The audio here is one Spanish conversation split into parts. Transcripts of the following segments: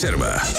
Reserva.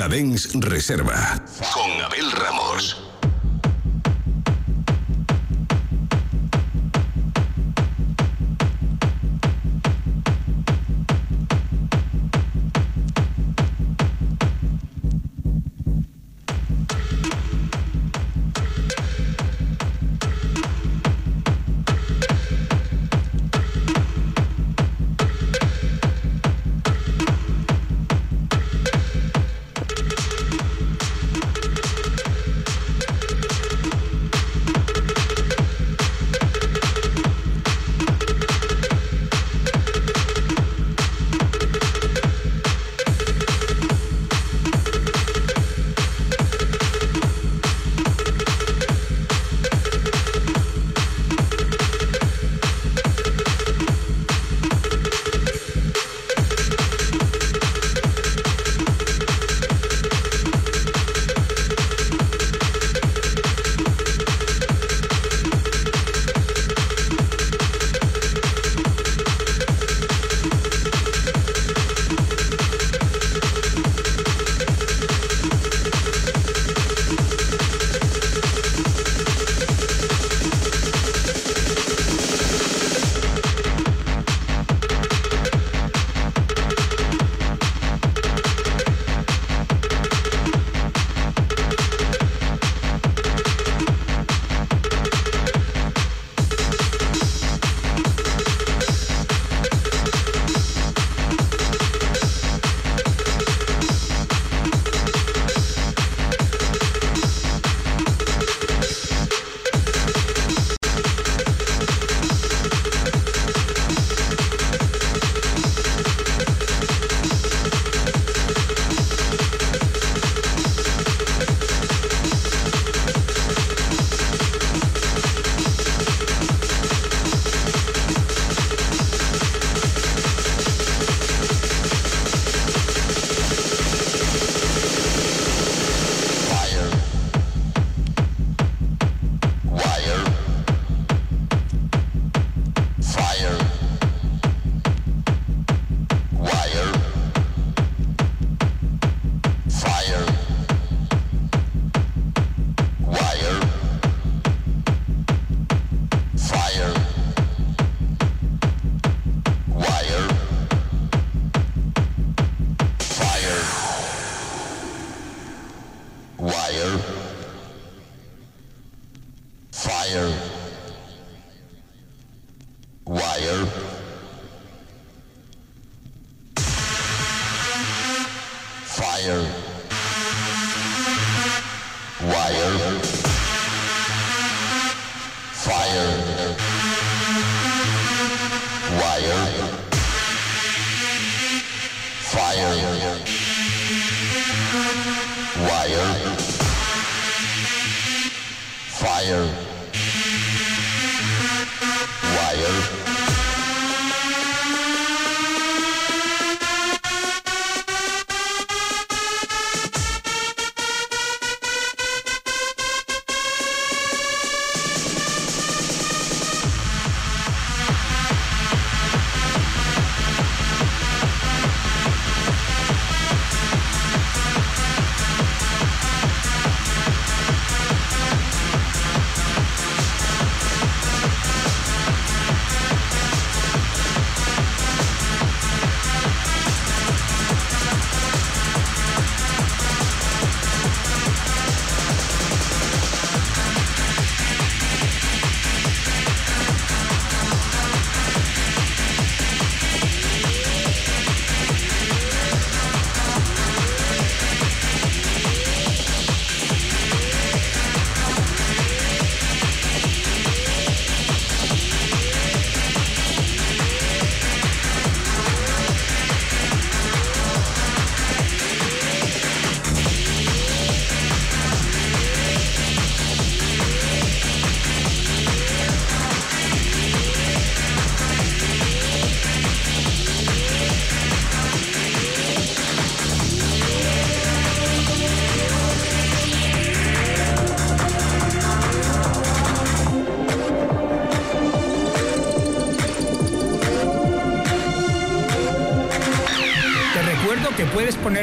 40 Dens Reserva.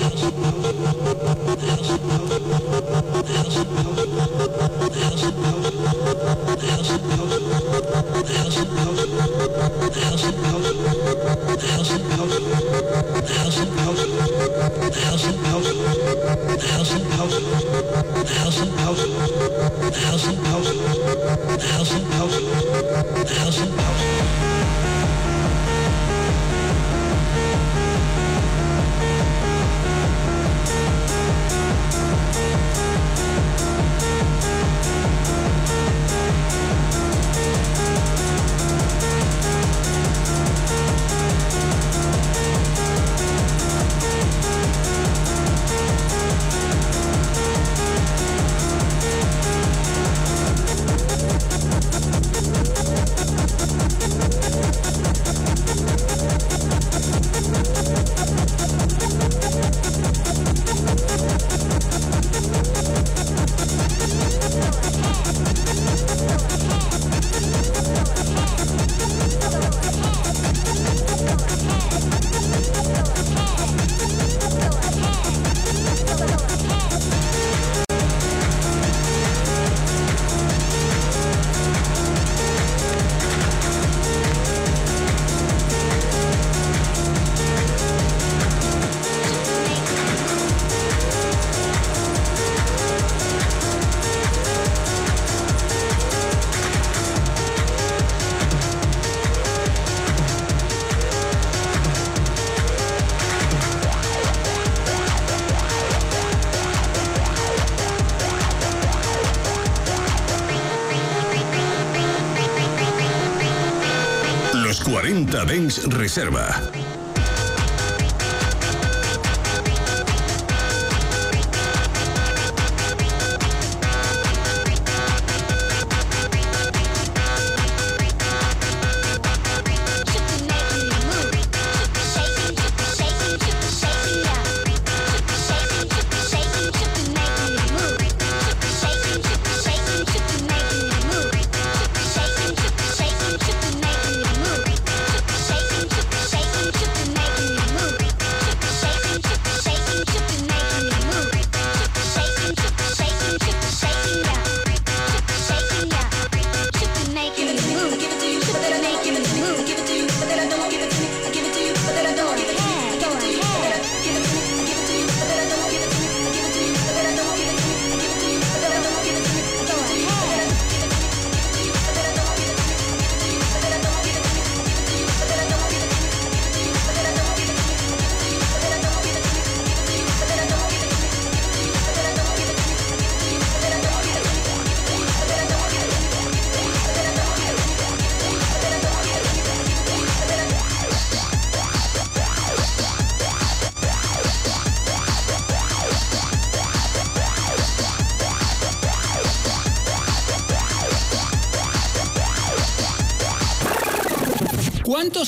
Thank you. Reserva.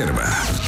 Reserva.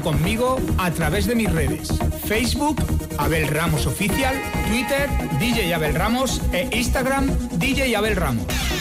Conmigo a través de mis redes. Facebook, Abel Ramos Oficial, Twitter, DJ Abel Ramos e Instagram, DJ Abel Ramos.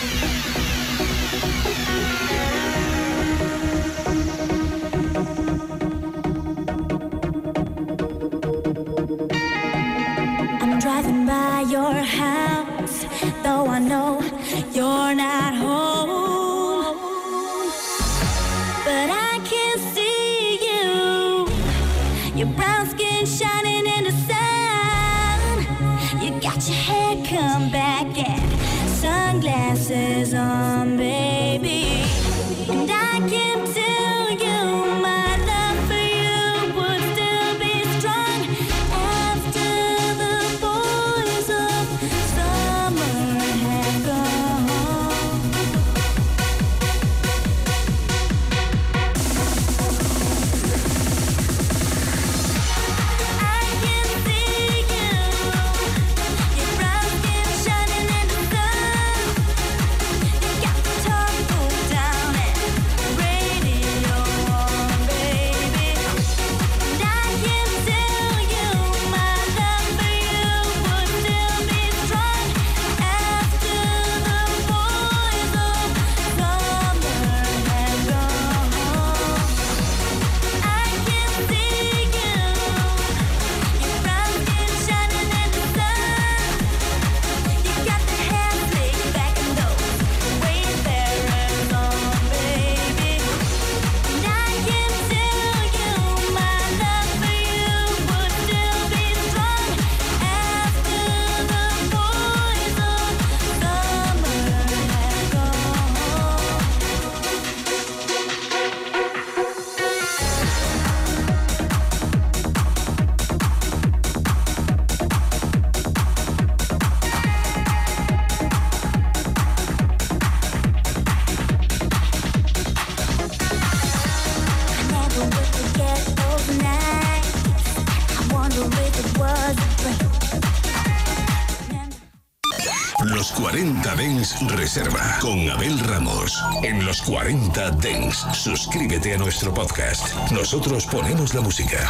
Los 40 Dens, suscríbete a nuestro podcast. Nosotros ponemos la música.